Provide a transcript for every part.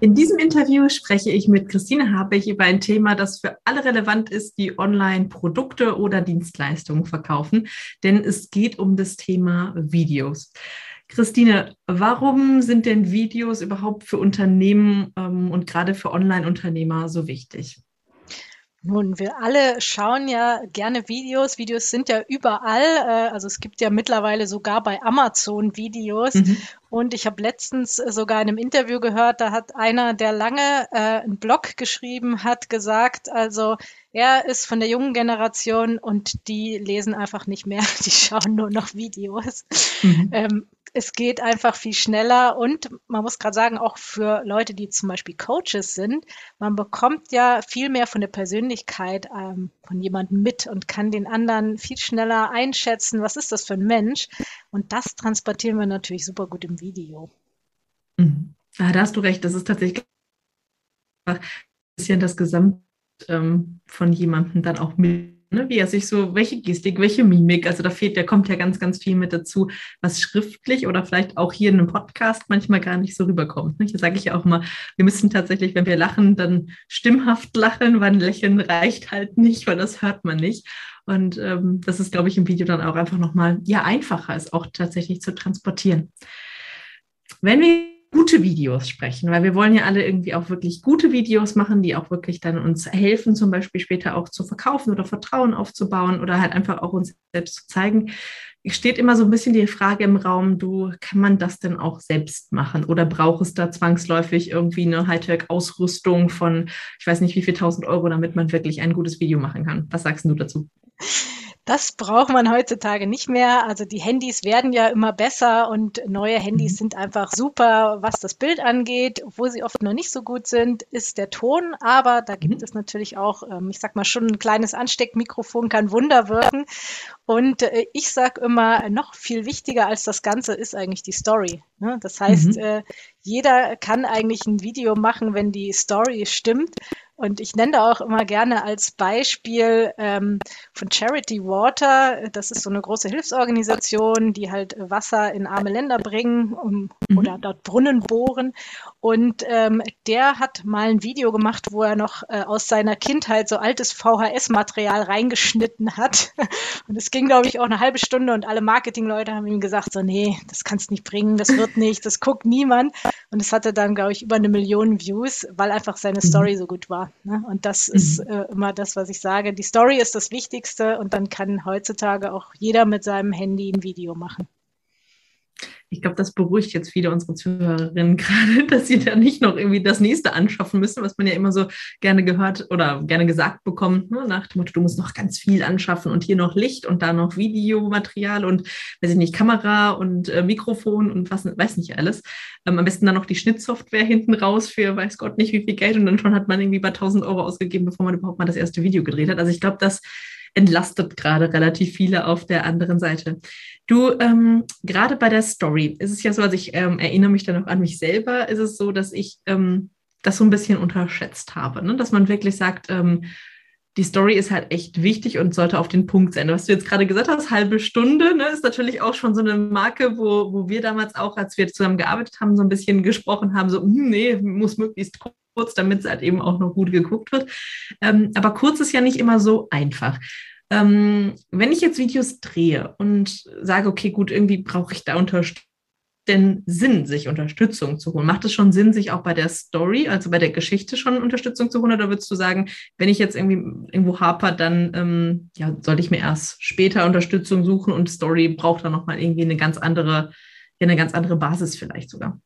In diesem Interview spreche ich mit Christine Habich über ein Thema, das für alle relevant ist, die online Produkte oder Dienstleistungen verkaufen, denn es geht um das Thema Videos. Christine, warum sind denn Videos überhaupt für Unternehmen ähm, und gerade für Online-Unternehmer so wichtig? Nun, wir alle schauen ja gerne Videos. Videos sind ja überall. Äh, also es gibt ja mittlerweile sogar bei Amazon Videos. Mhm. Und ich habe letztens sogar in einem Interview gehört, da hat einer, der lange äh, einen Blog geschrieben hat, gesagt, also er ist von der jungen Generation und die lesen einfach nicht mehr, die schauen nur noch Videos. Mhm. Ähm, es geht einfach viel schneller und man muss gerade sagen, auch für Leute, die zum Beispiel Coaches sind, man bekommt ja viel mehr von der Persönlichkeit ähm, von jemandem mit und kann den anderen viel schneller einschätzen, was ist das für ein Mensch. Und das transportieren wir natürlich super gut im Video. Mhm. Ja, da hast du recht, das ist tatsächlich ein bisschen das Gesamt ähm, von jemandem dann auch mit ne, wie er sich so, welche Gestik, welche Mimik, also da fehlt, da kommt ja ganz, ganz viel mit dazu, was schriftlich oder vielleicht auch hier in einem Podcast manchmal gar nicht so rüberkommt. Ne? Hier sage ich ja auch mal, wir müssen tatsächlich, wenn wir lachen, dann stimmhaft lachen, weil ein Lächeln reicht halt nicht, weil das hört man nicht. Und ähm, das ist, glaube ich, im Video dann auch einfach nochmal, ja, einfacher ist auch tatsächlich zu transportieren. Wenn wir gute Videos sprechen, weil wir wollen ja alle irgendwie auch wirklich gute Videos machen, die auch wirklich dann uns helfen, zum Beispiel später auch zu verkaufen oder Vertrauen aufzubauen oder halt einfach auch uns selbst zu zeigen. Steht immer so ein bisschen die Frage im Raum, du, kann man das denn auch selbst machen oder braucht es da zwangsläufig irgendwie eine Hightech-Ausrüstung von, ich weiß nicht wie viel tausend Euro, damit man wirklich ein gutes Video machen kann? Was sagst du dazu? Das braucht man heutzutage nicht mehr. Also die Handys werden ja immer besser und neue Handys mhm. sind einfach super, was das Bild angeht. Wo sie oft noch nicht so gut sind, ist der Ton. Aber da gibt mhm. es natürlich auch, ähm, ich sag mal, schon ein kleines Ansteckmikrofon kann Wunder wirken. Und äh, ich sag immer, noch viel wichtiger als das Ganze ist eigentlich die Story. Ne? Das heißt, mhm. Äh, jeder kann eigentlich ein Video machen, wenn die Story stimmt. Und ich nenne da auch immer gerne als Beispiel ähm, von Charity Water. Das ist so eine große Hilfsorganisation, die halt Wasser in arme Länder bringen um, mhm. oder dort Brunnen bohren. Und ähm, der hat mal ein Video gemacht, wo er noch äh, aus seiner Kindheit so altes VHS-Material reingeschnitten hat. Und es ging, glaube ich, auch eine halbe Stunde und alle Marketingleute haben ihm gesagt, so, nee, das kannst du nicht bringen, das wird nicht, das guckt niemand. Und es hatte dann, glaube ich, über eine Million Views, weil einfach seine mhm. Story so gut war. Ne? Und das mhm. ist äh, immer das, was ich sage. Die Story ist das Wichtigste und dann kann heutzutage auch jeder mit seinem Handy ein Video machen ich glaube, das beruhigt jetzt viele unserer Zuhörerinnen gerade, dass sie da nicht noch irgendwie das nächste anschaffen müssen, was man ja immer so gerne gehört oder gerne gesagt bekommt, ne? nach dem Motto, du musst noch ganz viel anschaffen und hier noch Licht und da noch Videomaterial und, weiß ich nicht, Kamera und äh, Mikrofon und was, weiß nicht alles. Ähm, am besten dann noch die Schnittsoftware hinten raus für weiß Gott nicht wie viel Geld und dann schon hat man irgendwie bei 1000 Euro ausgegeben, bevor man überhaupt mal das erste Video gedreht hat. Also ich glaube, das entlastet gerade relativ viele auf der anderen Seite. Du, ähm, gerade bei der Story ist es ja so, also ich ähm, erinnere mich dann auch an mich selber, ist es so, dass ich ähm, das so ein bisschen unterschätzt habe, ne? dass man wirklich sagt, ähm, die Story ist halt echt wichtig und sollte auf den Punkt sein. Was du jetzt gerade gesagt hast, halbe Stunde, ne, ist natürlich auch schon so eine Marke, wo, wo wir damals auch, als wir zusammen gearbeitet haben, so ein bisschen gesprochen haben, so, hm, nee, muss möglichst kurz, damit es halt eben auch noch gut geguckt wird. Ähm, aber kurz ist ja nicht immer so einfach. Ähm, wenn ich jetzt Videos drehe und sage, okay, gut, irgendwie brauche ich da Unterstützung, denn Sinn, sich Unterstützung zu holen? Macht es schon Sinn, sich auch bei der Story, also bei der Geschichte schon Unterstützung zu holen? Oder würdest du sagen, wenn ich jetzt irgendwie irgendwo haper, dann ähm, ja, sollte ich mir erst später Unterstützung suchen und Story braucht dann nochmal irgendwie eine ganz andere, eine ganz andere Basis vielleicht sogar?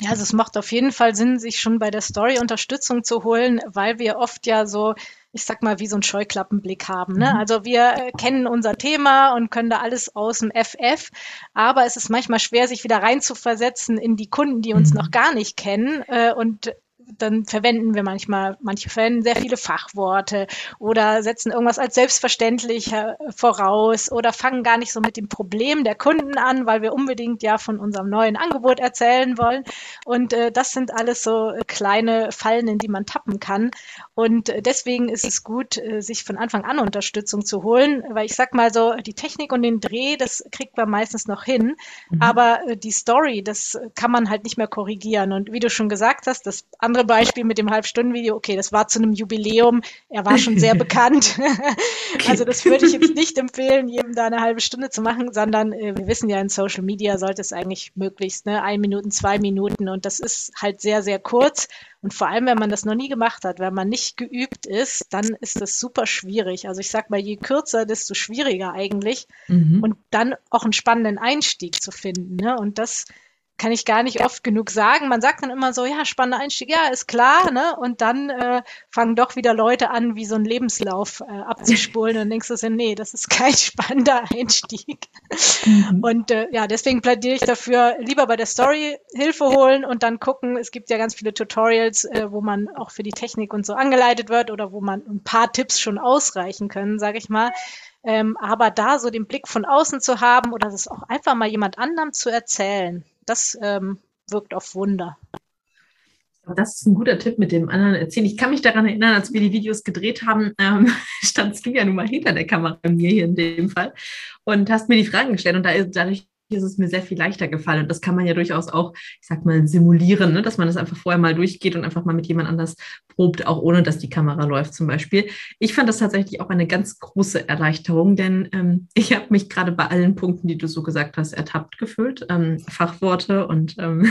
Ja, also es macht auf jeden Fall Sinn, sich schon bei der Story Unterstützung zu holen, weil wir oft ja so, ich sag mal, wie so einen Scheuklappenblick haben. Ne? Mhm. Also wir äh, kennen unser Thema und können da alles aus dem FF, aber es ist manchmal schwer, sich wieder reinzuversetzen in die Kunden, die uns mhm. noch gar nicht kennen äh, und dann verwenden wir manchmal, manche verwenden sehr viele Fachworte oder setzen irgendwas als selbstverständlich voraus oder fangen gar nicht so mit dem Problem der Kunden an, weil wir unbedingt ja von unserem neuen Angebot erzählen wollen. Und äh, das sind alles so kleine Fallen, in die man tappen kann. Und äh, deswegen ist es gut, äh, sich von Anfang an Unterstützung zu holen, weil ich sag mal so, die Technik und den Dreh, das kriegt man meistens noch hin, mhm. aber äh, die Story, das kann man halt nicht mehr korrigieren. Und wie du schon gesagt hast, das andere Beispiel mit dem Halbstunden-Video, okay, das war zu einem Jubiläum, er war schon sehr bekannt. also das würde ich jetzt nicht empfehlen, jedem da eine halbe Stunde zu machen, sondern äh, wir wissen ja, in Social Media sollte es eigentlich möglichst ne, ein Minuten, zwei Minuten und das ist halt sehr, sehr kurz. Und vor allem, wenn man das noch nie gemacht hat, wenn man nicht geübt ist, dann ist das super schwierig. Also ich sag mal, je kürzer, desto schwieriger eigentlich. Mhm. Und dann auch einen spannenden Einstieg zu finden. Ne? Und das kann ich gar nicht oft genug sagen. Man sagt dann immer so, ja, spannender Einstieg, ja, ist klar, ne? Und dann äh, fangen doch wieder Leute an, wie so einen Lebenslauf äh, abzuspulen und denkst du so, nee, das ist kein spannender Einstieg. Mhm. Und äh, ja, deswegen plädiere ich dafür, lieber bei der Story Hilfe holen und dann gucken. Es gibt ja ganz viele Tutorials, äh, wo man auch für die Technik und so angeleitet wird oder wo man ein paar Tipps schon ausreichen können, sage ich mal. Ähm, aber da so den Blick von außen zu haben oder das auch einfach mal jemand anderem zu erzählen, das ähm, wirkt auf Wunder. Das ist ein guter Tipp mit dem anderen Erzählen. Ich kann mich daran erinnern, als wir die Videos gedreht haben, ähm, standst du ja nun mal hinter der Kamera mir hier in dem Fall und hast mir die Fragen gestellt. Und da ist dadurch ist es mir sehr viel leichter gefallen. Und das kann man ja durchaus auch, ich sag mal, simulieren, ne? dass man das einfach vorher mal durchgeht und einfach mal mit jemand anders probt, auch ohne dass die Kamera läuft zum Beispiel. Ich fand das tatsächlich auch eine ganz große Erleichterung, denn ähm, ich habe mich gerade bei allen Punkten, die du so gesagt hast, ertappt gefühlt. Ähm, Fachworte und ähm,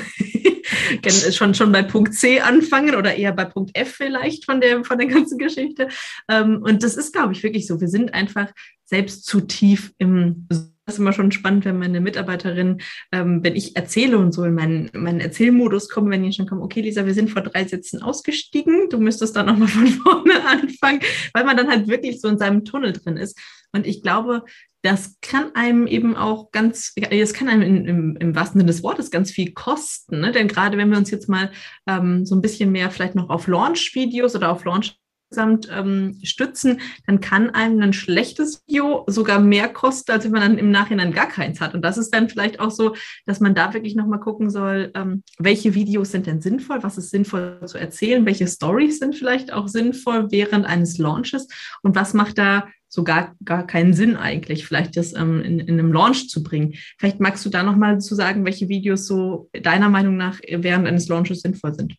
schon, schon bei Punkt C anfangen oder eher bei Punkt F vielleicht von der, von der ganzen Geschichte. Ähm, und das ist, glaube ich, wirklich so. Wir sind einfach selbst zu tief im das ist immer schon spannend, wenn meine Mitarbeiterin, ähm, wenn ich erzähle und so in meinen, meinen Erzählmodus komme, wenn die schon kommen, okay, Lisa, wir sind vor drei Sätzen ausgestiegen, du müsstest dann nochmal von vorne anfangen, weil man dann halt wirklich so in seinem Tunnel drin ist. Und ich glaube, das kann einem eben auch ganz, es kann einem in, im, im, wahrsten Sinne des Wortes ganz viel kosten. Ne? Denn gerade wenn wir uns jetzt mal ähm, so ein bisschen mehr vielleicht noch auf Launch-Videos oder auf Launch insgesamt ähm, stützen, dann kann einem ein schlechtes Video sogar mehr kosten, als wenn man dann im Nachhinein gar keins hat. Und das ist dann vielleicht auch so, dass man da wirklich nochmal gucken soll, ähm, welche Videos sind denn sinnvoll, was ist sinnvoll zu erzählen, welche Stories sind vielleicht auch sinnvoll während eines Launches und was macht da sogar gar keinen Sinn eigentlich, vielleicht das ähm, in, in einem Launch zu bringen. Vielleicht magst du da nochmal zu sagen, welche Videos so deiner Meinung nach während eines Launches sinnvoll sind.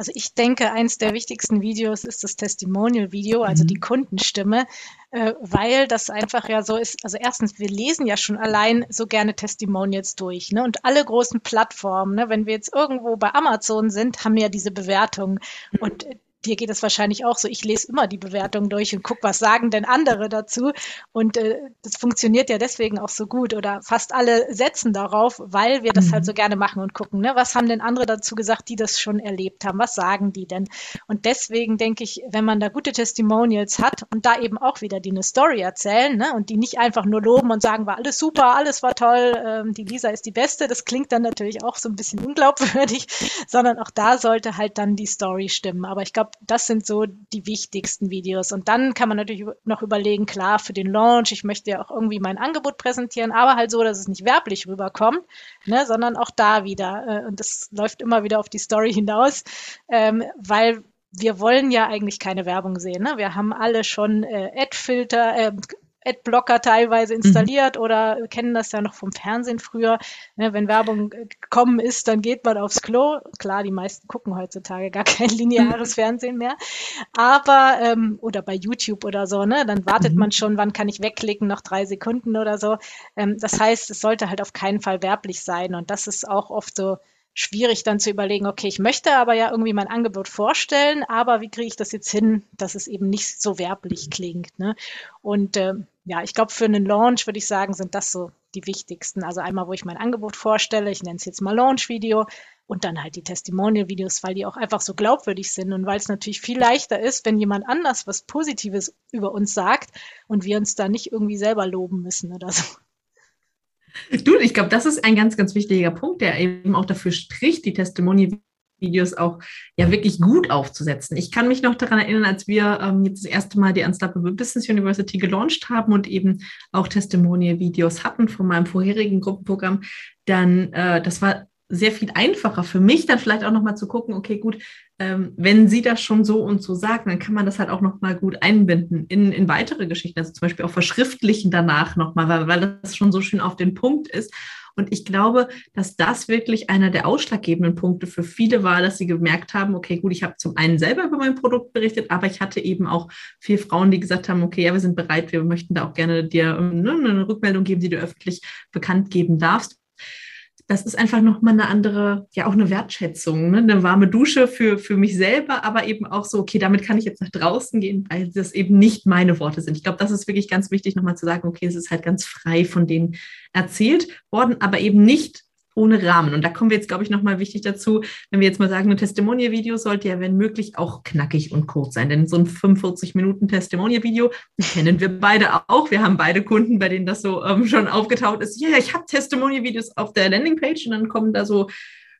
Also ich denke, eins der wichtigsten Videos ist das Testimonial-Video, also mhm. die Kundenstimme, äh, weil das einfach ja so ist. Also erstens, wir lesen ja schon allein so gerne Testimonials durch. Ne? Und alle großen Plattformen, ne? wenn wir jetzt irgendwo bei Amazon sind, haben ja diese Bewertungen. Mhm. Und dir geht es wahrscheinlich auch so. Ich lese immer die Bewertungen durch und gucke, was sagen denn andere dazu. Und äh, das funktioniert ja deswegen auch so gut. Oder fast alle setzen darauf, weil wir das halt mhm. halt so gerne machen und gucken, ne? was haben denn andere dazu gesagt, die das schon erlebt haben? Was sagen die denn? Und deswegen denke ich, wenn man da gute Testimonials hat und da eben auch wieder die eine Story erzählen ne? und die nicht einfach nur loben und sagen, war alles super, alles war toll, ähm, die Lisa ist die Beste, das klingt dann natürlich auch so ein bisschen unglaubwürdig, sondern auch da sollte halt dann die Story stimmen. Aber ich glaube, glaube, das sind so die wichtigsten Videos. Und dann kann man natürlich noch überlegen, klar, für den Launch, ich möchte ja auch irgendwie mein Angebot präsentieren, aber halt so, dass es nicht werblich rüberkommt, ne, sondern auch da wieder. Äh, und das läuft immer wieder auf die Story hinaus, ähm, weil wir wollen ja eigentlich keine Werbung sehen. Ne? Wir haben alle schon äh, Ad-Filter, äh, Adblocker teilweise mhm. installiert mhm. oder kennen das ja noch vom Fernsehen früher. Ne, wenn Werbung gekommen ist, dann geht man aufs Klo. Klar, die meisten gucken heutzutage gar kein lineares. Fernsehen mehr. Aber, ähm, oder bei YouTube oder so, ne, dann wartet mhm. man schon, wann kann ich wegklicken, noch drei Sekunden oder so. Ähm, das heißt, es sollte halt auf keinen Fall werblich sein. Und das ist auch oft so schwierig dann zu überlegen, okay, ich möchte aber ja irgendwie mein Angebot vorstellen, aber wie kriege ich das jetzt hin, dass es eben nicht so werblich klingt. Ne? Und äh, ja, ich glaube, für einen Launch würde ich sagen, sind das so die wichtigsten. Also einmal, wo ich mein Angebot vorstelle, ich nenne es jetzt mal Launch-Video und dann halt die Testimonial-Videos, weil die auch einfach so glaubwürdig sind und weil es natürlich viel leichter ist, wenn jemand anders was Positives über uns sagt und wir uns da nicht irgendwie selber loben müssen oder so. Du, ich glaube, das ist ein ganz, ganz wichtiger Punkt, der eben auch dafür spricht, die Testimonial Videos auch ja wirklich gut aufzusetzen. Ich kann mich noch daran erinnern, als wir ähm, jetzt das erste Mal die Unstoppable Business University gelauncht haben und eben auch Testimonial-Videos hatten von meinem vorherigen Gruppenprogramm, dann äh, das war sehr viel einfacher für mich, dann vielleicht auch nochmal zu gucken, okay, gut, ähm, wenn sie das schon so und so sagen, dann kann man das halt auch nochmal gut einbinden in, in weitere Geschichten, also zum Beispiel auch verschriftlichen danach nochmal, weil, weil das schon so schön auf den Punkt ist. Und ich glaube, dass das wirklich einer der ausschlaggebenden Punkte für viele war, dass sie gemerkt haben, okay, gut, ich habe zum einen selber über mein Produkt berichtet, aber ich hatte eben auch vier Frauen, die gesagt haben, okay, ja, wir sind bereit, wir möchten da auch gerne dir ne, eine Rückmeldung geben, die du öffentlich bekannt geben darfst das ist einfach nochmal eine andere, ja auch eine Wertschätzung, ne? eine warme Dusche für, für mich selber, aber eben auch so, okay, damit kann ich jetzt nach draußen gehen, weil das eben nicht meine Worte sind. Ich glaube, das ist wirklich ganz wichtig, nochmal zu sagen, okay, es ist halt ganz frei von denen erzählt worden, aber eben nicht ohne Rahmen. Und da kommen wir jetzt, glaube ich, nochmal wichtig dazu, wenn wir jetzt mal sagen, ein Testimonial-Video sollte ja, wenn möglich, auch knackig und kurz sein. Denn so ein 45-Minuten-Testimonial-Video kennen wir beide auch. Wir haben beide Kunden, bei denen das so ähm, schon aufgetaucht ist. Ja, ich habe Testimonial-Videos auf der Landingpage und dann kommen da so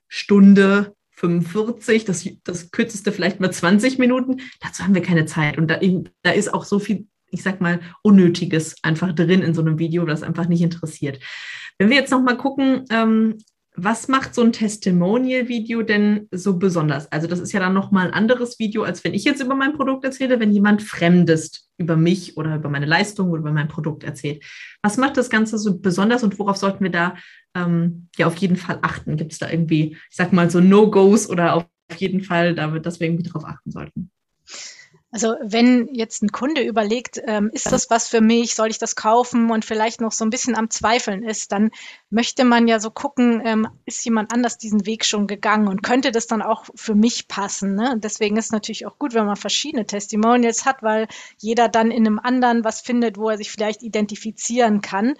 Stunde, 45, das, das kürzeste vielleicht mal 20 Minuten. Dazu haben wir keine Zeit. Und da, da ist auch so viel, ich sag mal, Unnötiges einfach drin in so einem Video, das einfach nicht interessiert. Wenn wir jetzt nochmal gucken, ähm, was macht so ein Testimonial-Video denn so besonders? Also das ist ja dann nochmal ein anderes Video, als wenn ich jetzt über mein Produkt erzähle, wenn jemand Fremdes über mich oder über meine Leistung oder über mein Produkt erzählt. Was macht das Ganze so besonders und worauf sollten wir da ähm, ja auf jeden Fall achten? Gibt es da irgendwie, ich sag mal, so No-Gos oder auf jeden Fall, dass wir irgendwie darauf achten sollten? Also wenn jetzt ein Kunde überlegt, ähm, ist das was für mich, soll ich das kaufen und vielleicht noch so ein bisschen am Zweifeln ist, dann möchte man ja so gucken, ähm, ist jemand anders diesen Weg schon gegangen und könnte das dann auch für mich passen. Ne? Deswegen ist natürlich auch gut, wenn man verschiedene Testimonials hat, weil jeder dann in einem anderen was findet, wo er sich vielleicht identifizieren kann.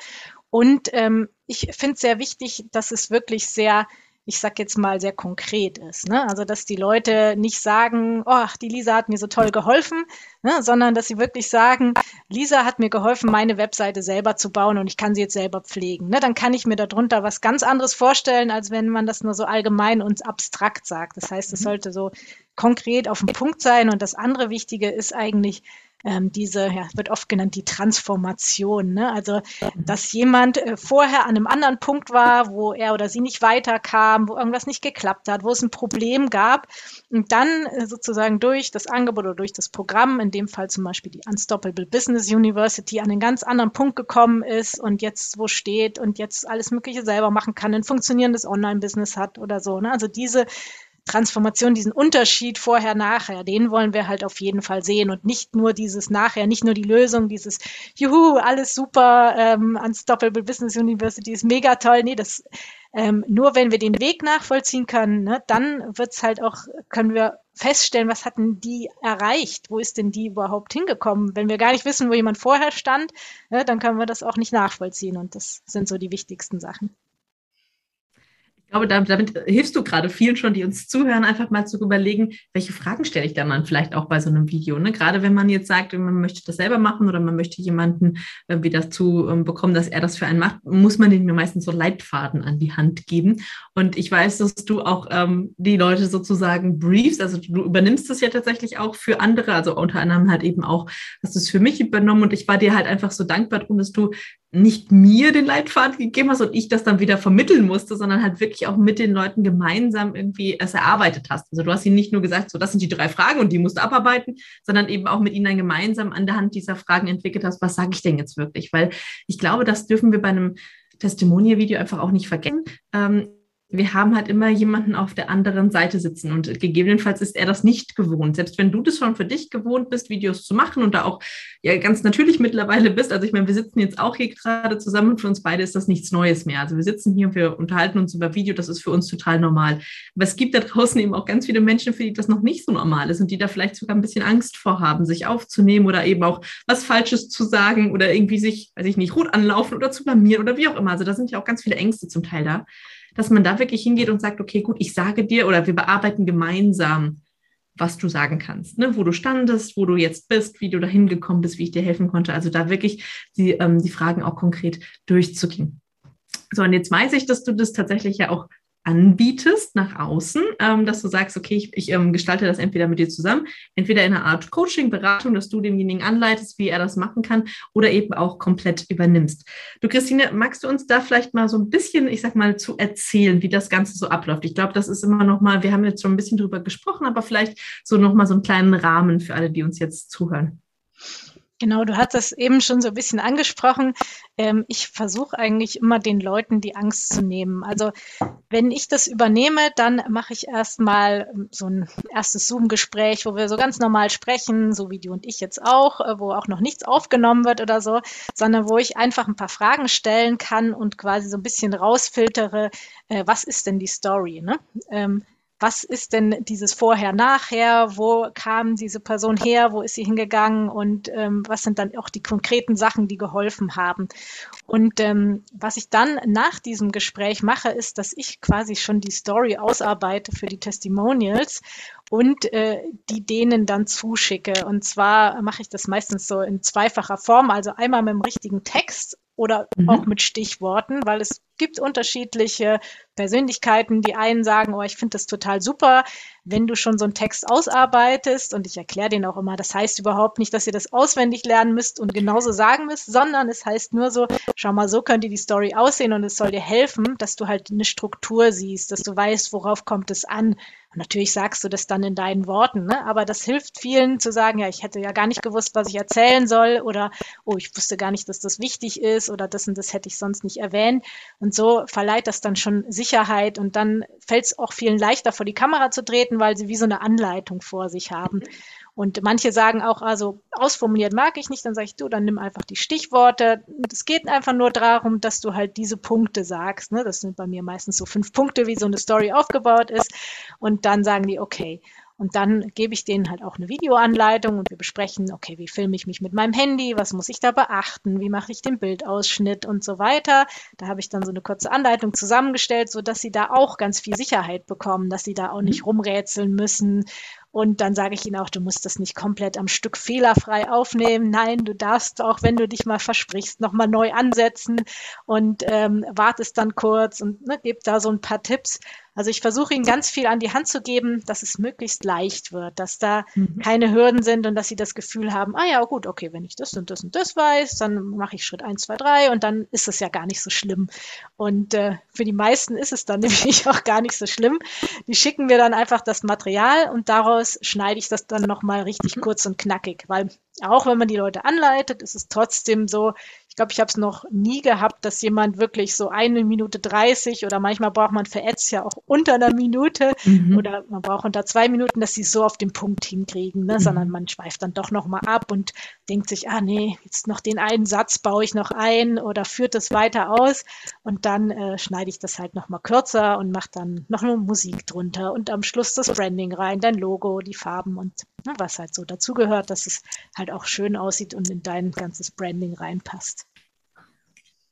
Und ähm, ich finde es sehr wichtig, dass es wirklich sehr ich sag jetzt mal, sehr konkret ist. Ne? Also, dass die Leute nicht sagen, oh, die Lisa hat mir so toll geholfen, ne? sondern dass sie wirklich sagen, Lisa hat mir geholfen, meine Webseite selber zu bauen und ich kann sie jetzt selber pflegen. Ne? Dann kann ich mir darunter was ganz anderes vorstellen, als wenn man das nur so allgemein und abstrakt sagt. Das heißt, es mhm. sollte so konkret auf den Punkt sein. Und das andere Wichtige ist eigentlich, ähm, diese, ja, wird oft genannt die Transformation. Ne? Also, dass jemand äh, vorher an einem anderen Punkt war, wo er oder sie nicht weiterkam, wo irgendwas nicht geklappt hat, wo es ein Problem gab und dann äh, sozusagen durch das Angebot oder durch das Programm, in dem Fall zum Beispiel die Unstoppable Business University, an einen ganz anderen Punkt gekommen ist und jetzt wo steht und jetzt alles Mögliche selber machen kann, ein funktionierendes Online-Business hat oder so. Ne? Also diese Transformation, diesen Unterschied vorher, nachher, den wollen wir halt auf jeden Fall sehen und nicht nur dieses nachher, nicht nur die Lösung, dieses Juhu, alles super, ähm, Unstoppable Business University ist mega toll. Nee, das ähm, nur wenn wir den Weg nachvollziehen können, ne, dann wird's halt auch, können wir feststellen, was hatten die erreicht, wo ist denn die überhaupt hingekommen. Wenn wir gar nicht wissen, wo jemand vorher stand, ne, dann können wir das auch nicht nachvollziehen und das sind so die wichtigsten Sachen. Ich glaube, damit, hilfst du gerade vielen schon, die uns zuhören, einfach mal zu überlegen, welche Fragen stelle ich dann, dann vielleicht auch bei so einem Video. Ne? Gerade wenn man jetzt sagt, man möchte das selber machen oder man möchte jemanden irgendwie dazu ähm, bekommen, dass er das für einen macht, muss man denen meistens so Leitfaden an die Hand geben. Und ich weiß, dass du auch ähm, die Leute sozusagen briefst. Also du übernimmst das ja tatsächlich auch für andere. Also unter anderem halt eben auch, hast du es für mich übernommen. Und ich war dir halt einfach so dankbar darum, dass du nicht mir den Leitfaden gegeben hast und ich das dann wieder vermitteln musste, sondern halt wirklich auch mit den Leuten gemeinsam irgendwie es erarbeitet hast. Also du hast ihnen nicht nur gesagt, so das sind die drei Fragen und die musst du abarbeiten, sondern eben auch mit ihnen dann gemeinsam an der Hand dieser Fragen entwickelt hast, was sage ich denn jetzt wirklich? Weil ich glaube, das dürfen wir bei einem Testimonial-Video einfach auch nicht vergessen. Ähm, wir haben halt immer jemanden auf der anderen Seite sitzen und gegebenenfalls ist er das nicht gewohnt. Selbst wenn du das schon für dich gewohnt bist, Videos zu machen und da auch ja ganz natürlich mittlerweile bist. Also ich meine, wir sitzen jetzt auch hier gerade zusammen und für uns beide ist das nichts Neues mehr. Also wir sitzen hier und wir unterhalten uns über Video, das ist für uns total normal. Aber es gibt da draußen eben auch ganz viele Menschen, für die das noch nicht so normal ist und die da vielleicht sogar ein bisschen Angst vor haben, sich aufzunehmen oder eben auch was Falsches zu sagen oder irgendwie sich, weiß ich nicht, rot anlaufen oder zu blamieren oder wie auch immer. Also da sind ja auch ganz viele Ängste zum Teil da dass man da wirklich hingeht und sagt, okay, gut, ich sage dir oder wir bearbeiten gemeinsam, was du sagen kannst, ne? wo du standest, wo du jetzt bist, wie du dahin gekommen bist, wie ich dir helfen konnte. Also da wirklich die, ähm, die Fragen auch konkret durchzugehen. So, und jetzt weiß ich, dass du das tatsächlich ja auch anbietest nach außen, ähm, dass du sagst, okay, ich, ich ähm, gestalte das entweder mit dir zusammen, entweder in einer Art Coaching, Beratung, dass du demjenigen anleitest, wie er das machen kann, oder eben auch komplett übernimmst. Du, Christine, magst du uns da vielleicht mal so ein bisschen, ich sag mal, zu erzählen, wie das Ganze so abläuft? Ich glaube, das ist immer noch mal, wir haben jetzt schon ein bisschen drüber gesprochen, aber vielleicht so noch mal so einen kleinen Rahmen für alle, die uns jetzt zuhören. Genau, du hast das eben schon so ein bisschen angesprochen. Ähm, ich versuche eigentlich immer den Leuten die Angst zu nehmen. Also wenn ich das übernehme, dann mache ich erstmal ähm, so ein erstes Zoom-Gespräch, wo wir so ganz normal sprechen, so wie du und ich jetzt auch, äh, wo auch noch nichts aufgenommen wird oder so, sondern wo ich einfach ein paar Fragen stellen kann und quasi so ein bisschen rausfiltere, äh, was ist denn die Story? Ne? Ähm, was ist denn dieses Vorher-Nachher, wo kam diese Person her, wo ist sie hingegangen und ähm, was sind dann auch die konkreten Sachen, die geholfen haben. Und ähm, was ich dann nach diesem Gespräch mache, ist, dass ich quasi schon die Story ausarbeite für die Testimonials und äh, die denen dann zuschicke. Und zwar mache ich das meistens so in zweifacher Form, also einmal mit dem richtigen Text oder mhm. auch mit Stichworten, weil es gibt unterschiedliche Persönlichkeiten. Die einen sagen, oh, ich finde das total super, wenn du schon so einen Text ausarbeitest. Und ich erkläre den auch immer, das heißt überhaupt nicht, dass ihr das auswendig lernen müsst und genauso sagen müsst, sondern es heißt nur so, schau mal, so könnte die Story aussehen und es soll dir helfen, dass du halt eine Struktur siehst, dass du weißt, worauf kommt es an. Und natürlich sagst du das dann in deinen Worten, ne? aber das hilft vielen zu sagen, ja, ich hätte ja gar nicht gewusst, was ich erzählen soll oder, oh, ich wusste gar nicht, dass das wichtig ist oder das und das hätte ich sonst nicht erwähnt. Und so verleiht das dann schon Sicherheit und dann fällt es auch vielen leichter, vor die Kamera zu treten, weil sie wie so eine Anleitung vor sich haben. Und manche sagen auch, also ausformuliert mag ich nicht, dann sage ich, du, dann nimm einfach die Stichworte. Es geht einfach nur darum, dass du halt diese Punkte sagst. Ne? Das sind bei mir meistens so fünf Punkte, wie so eine Story aufgebaut ist. Und dann sagen die, okay. Und dann gebe ich denen halt auch eine Videoanleitung und wir besprechen, okay, wie filme ich mich mit meinem Handy, was muss ich da beachten, wie mache ich den Bildausschnitt und so weiter. Da habe ich dann so eine kurze Anleitung zusammengestellt, so dass sie da auch ganz viel Sicherheit bekommen, dass sie da auch nicht mhm. rumrätseln müssen und dann sage ich ihnen auch, du musst das nicht komplett am Stück fehlerfrei aufnehmen. Nein, du darfst auch, wenn du dich mal versprichst, nochmal neu ansetzen und ähm, wartest dann kurz und ne, gib da so ein paar Tipps. Also ich versuche ihnen ganz viel an die Hand zu geben, dass es möglichst leicht wird, dass da mhm. keine Hürden sind und dass sie das Gefühl haben, ah ja, gut, okay, wenn ich das und das und das weiß, dann mache ich Schritt eins, zwei, drei und dann ist es ja gar nicht so schlimm. Und äh, für die meisten ist es dann nämlich auch gar nicht so schlimm. Die schicken mir dann einfach das Material und daraus schneide ich das dann nochmal richtig mhm. kurz und knackig, weil auch wenn man die Leute anleitet, ist es trotzdem so, glaube, ich habe es noch nie gehabt, dass jemand wirklich so eine Minute dreißig oder manchmal braucht man für Ads ja auch unter einer Minute mhm. oder man braucht unter zwei Minuten, dass sie so auf den Punkt hinkriegen, ne? Mhm. sondern man schweift dann doch nochmal ab und denkt sich, ah nee, jetzt noch den einen Satz baue ich noch ein oder führt das weiter aus und dann äh, schneide ich das halt nochmal kürzer und mache dann noch eine Musik drunter und am Schluss das Branding rein, dein Logo, die Farben und ne, was halt so dazugehört, dass es halt auch schön aussieht und in dein ganzes Branding reinpasst.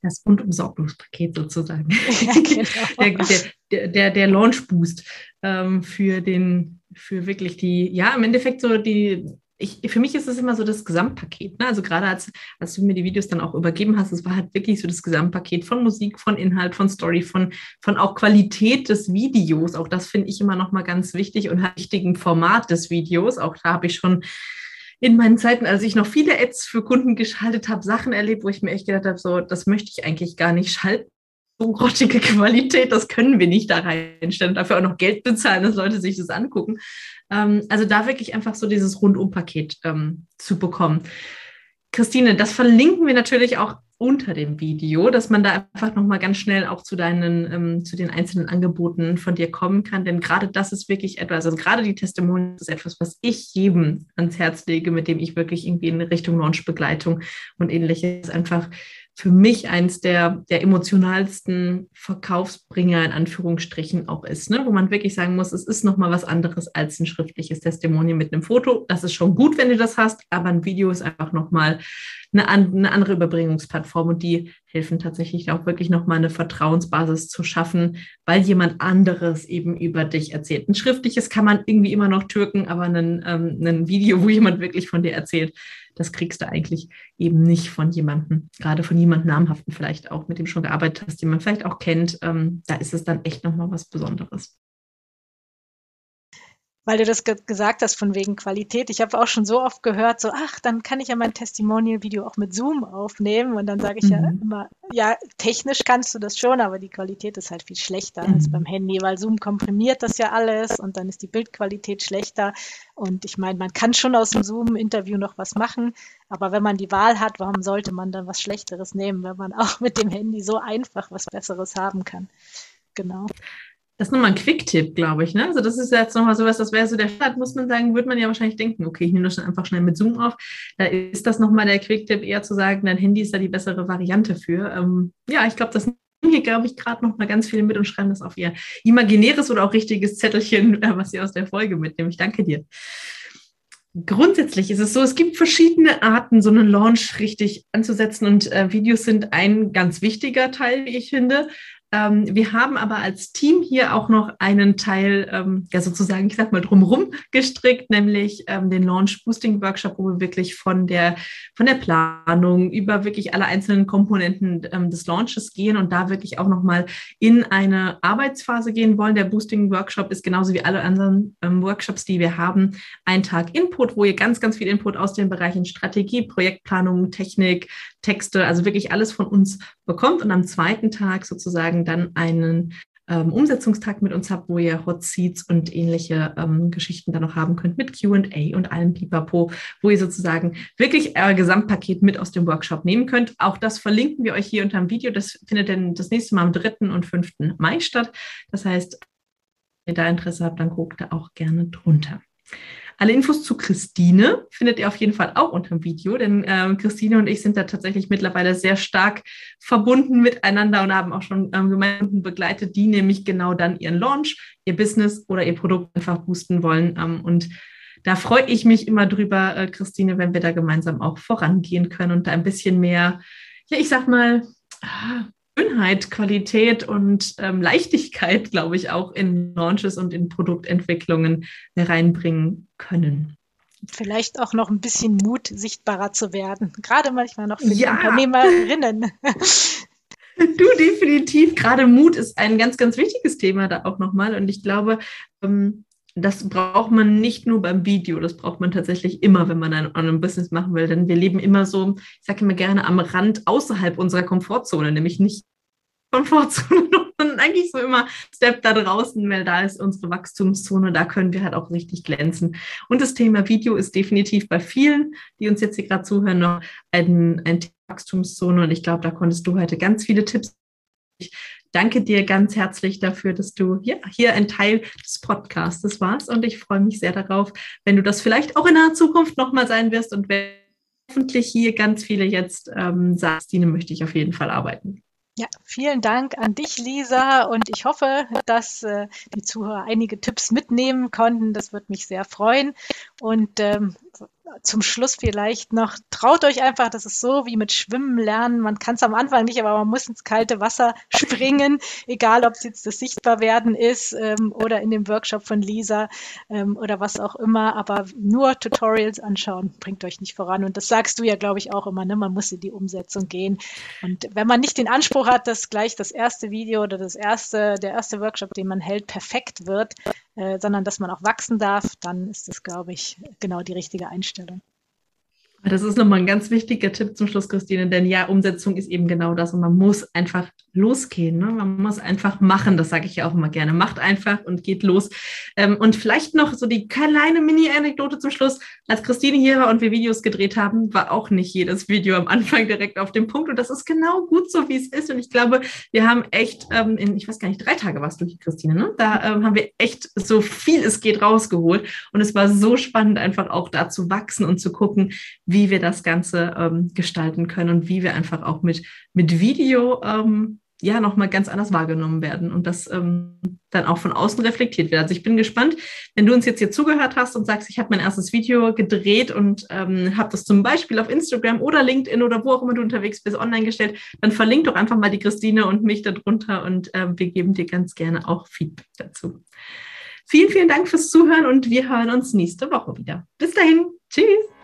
Das Rundum-Sorglos-Paket sozusagen. Ja, genau. der, der, der, der Launch-Boost ähm, für den, für wirklich die, ja, im Endeffekt so die, ich, für mich ist es immer so das Gesamtpaket. Ne? Also gerade als, als du mir die Videos dann auch übergeben hast, es war halt wirklich so das Gesamtpaket von Musik, von Inhalt, von Story, von, von auch Qualität des Videos. Auch das finde ich immer noch mal ganz wichtig und halt wichtigen Format des Videos. Auch da habe ich schon in meinen Zeiten, als ich noch viele Ads für Kunden geschaltet habe, Sachen erlebt, wo ich mir echt gedacht habe, so, das möchte ich eigentlich gar nicht schalten. So grottige Qualität, das können wir nicht da reinstellen. Dafür auch noch Geld bezahlen, dass Leute sich das angucken. Ähm, also da wirklich einfach so dieses Rundumpaket ähm, zu bekommen. Christine, das verlinken wir natürlich auch unter dem Video, dass man da einfach nochmal ganz schnell auch zu deinen, ähm, zu den einzelnen Angeboten von dir kommen kann. Denn gerade das ist wirklich etwas, also gerade die Testimonials ist etwas, was ich jedem ans Herz lege, mit dem ich wirklich irgendwie in Richtung Launchbegleitung und ähnliches einfach für mich eins der, der emotionalsten Verkaufsbringer in Anführungsstrichen auch ist, ne? wo man wirklich sagen muss, es ist nochmal was anderes als ein schriftliches Testimonial mit einem Foto. Das ist schon gut, wenn du das hast, aber ein Video ist einfach nochmal eine, eine andere Überbringungsplattform und die helfen tatsächlich auch wirklich nochmal eine Vertrauensbasis zu schaffen, weil jemand anderes eben über dich erzählt. Ein schriftliches kann man irgendwie immer noch türken, aber ein, ähm, Video, wo jemand wirklich von dir erzählt, das kriegst du eigentlich eben nicht von jemandem, gerade von jemandem namhaften vielleicht auch, mit dem schon gearbeitet hast, den man vielleicht auch kennt. Ähm, da ist es dann echt nochmal was Besonderes weil du das ge gesagt hast von wegen Qualität. Ich habe auch schon so oft gehört, so, ach, dann kann ich ja mein Testimonial-Video auch mit Zoom aufnehmen. Und dann sage ich mhm. ja immer, ja, technisch kannst du das schon, aber die Qualität ist halt viel schlechter mhm. als beim Handy, weil Zoom komprimiert das ja alles und dann ist die Bildqualität schlechter. Und ich meine, man kann schon aus dem Zoom-Interview noch was machen, aber wenn man die Wahl hat, warum sollte man dann was Schlechteres nehmen, wenn man auch mit dem Handy so einfach was Besseres haben kann? Genau. Das ist nochmal ein Quick-Tipp, glaube ich. Ne? Also das ist jetzt nochmal sowas, das wäre so der Start, muss man sagen, würde man ja wahrscheinlich denken, okay, ich nehme das einfach schnell mit Zoom auf. Da ist das nochmal der Quick-Tipp, eher zu sagen, dein Handy ist da die bessere Variante für. Ähm, ja, ich glaube, das nehmen hier, glaube ich, gerade noch mal ganz viele mit und schreiben das auf ihr imaginäres oder auch richtiges Zettelchen, äh, was sie aus der Folge mitnehmen. Ich danke dir. Grundsätzlich ist es so, es gibt verschiedene Arten, so einen Launch richtig anzusetzen und äh, Videos sind ein ganz wichtiger Teil, wie ich finde. Ähm, wir haben aber als Team hier auch noch einen Teil, ähm, ja sozusagen, ich sag mal, drumherum gestrickt, nämlich ähm, den Launch Boosting Workshop, wo wir wirklich von der, von der Planung über wirklich alle einzelnen Komponenten ähm, des Launches gehen und da wirklich auch nochmal in eine Arbeitsphase gehen wollen. Der Boosting Workshop ist genauso wie alle anderen ähm, Workshops, die wir haben, ein Tag Input, wo ihr ganz, ganz viel Input aus den Bereichen Strategie, Projektplanung, Technik, Texte, also wirklich alles von uns bekommt und am zweiten Tag sozusagen dann einen ähm, Umsetzungstag mit uns habt, wo ihr Hot Seats und ähnliche ähm, Geschichten dann noch haben könnt mit QA und allem Pipapo, wo ihr sozusagen wirklich euer Gesamtpaket mit aus dem Workshop nehmen könnt. Auch das verlinken wir euch hier unter dem Video. Das findet dann das nächste Mal am 3. und 5. Mai statt. Das heißt, wenn ihr da Interesse habt, dann guckt da auch gerne drunter. Alle Infos zu Christine findet ihr auf jeden Fall auch unter dem Video, denn äh, Christine und ich sind da tatsächlich mittlerweile sehr stark verbunden miteinander und haben auch schon ähm, Gemeinden begleitet, die nämlich genau dann ihren Launch, ihr Business oder ihr Produkt einfach boosten wollen. Ähm, und da freue ich mich immer drüber, äh, Christine, wenn wir da gemeinsam auch vorangehen können und da ein bisschen mehr, ja, ich sag mal, ah, Schönheit, Qualität und ähm, Leichtigkeit, glaube ich, auch in Launches und in Produktentwicklungen reinbringen können. Vielleicht auch noch ein bisschen Mut, sichtbarer zu werden. Gerade manchmal noch für ja. die Unternehmerinnen. Du definitiv. Gerade Mut ist ein ganz, ganz wichtiges Thema da auch nochmal. Und ich glaube, ähm, das braucht man nicht nur beim Video, das braucht man tatsächlich immer, wenn man ein, ein Business machen will. Denn wir leben immer so, ich sage immer gerne, am Rand außerhalb unserer Komfortzone, nämlich nicht Komfortzone, sondern eigentlich so immer Step da draußen, weil da ist unsere Wachstumszone, da können wir halt auch richtig glänzen. Und das Thema Video ist definitiv bei vielen, die uns jetzt hier gerade zuhören, noch ein, ein Wachstumszone. Und ich glaube, da konntest du heute ganz viele Tipps danke dir ganz herzlich dafür, dass du ja, hier ein Teil des Podcastes warst. Und ich freue mich sehr darauf, wenn du das vielleicht auch in naher Zukunft nochmal sein wirst und wenn hoffentlich hier ganz viele jetzt ähm, sagst, Dine möchte ich auf jeden Fall arbeiten. Ja, vielen Dank an dich, Lisa. Und ich hoffe, dass äh, die Zuhörer einige Tipps mitnehmen konnten. Das wird mich sehr freuen. Und ähm, zum Schluss vielleicht noch, traut euch einfach, das ist so wie mit Schwimmen lernen. Man kann es am Anfang nicht, aber man muss ins kalte Wasser springen, egal ob es jetzt das Sichtbarwerden ist ähm, oder in dem Workshop von Lisa ähm, oder was auch immer. Aber nur Tutorials anschauen bringt euch nicht voran. Und das sagst du ja, glaube ich, auch immer, ne? man muss in die Umsetzung gehen. Und wenn man nicht den Anspruch hat, dass gleich das erste Video oder das erste, der erste Workshop, den man hält, perfekt wird, sondern dass man auch wachsen darf, dann ist das, glaube ich, genau die richtige Einstellung. Das ist nochmal ein ganz wichtiger Tipp zum Schluss, Christine, denn ja, Umsetzung ist eben genau das und man muss einfach losgehen. Ne? Man muss einfach machen, das sage ich ja auch immer gerne. Macht einfach und geht los. Ähm, und vielleicht noch so die kleine Mini-Anekdote zum Schluss. Als Christine hier war und wir Videos gedreht haben, war auch nicht jedes Video am Anfang direkt auf dem Punkt. Und das ist genau gut so, wie es ist. Und ich glaube, wir haben echt ähm, in, ich weiß gar nicht, drei Tage warst du hier, Christine, ne? Da ähm, haben wir echt so viel es geht rausgeholt. Und es war so spannend, einfach auch da zu wachsen und zu gucken, wie wir das Ganze ähm, gestalten können und wie wir einfach auch mit, mit Video ähm, ja nochmal ganz anders wahrgenommen werden und das ähm, dann auch von außen reflektiert wird. Also ich bin gespannt, wenn du uns jetzt hier zugehört hast und sagst, ich habe mein erstes Video gedreht und ähm, habe das zum Beispiel auf Instagram oder LinkedIn oder wo auch immer du unterwegs bist online gestellt, dann verlink doch einfach mal die Christine und mich darunter und äh, wir geben dir ganz gerne auch Feedback dazu. Vielen, vielen Dank fürs Zuhören und wir hören uns nächste Woche wieder. Bis dahin. Tschüss.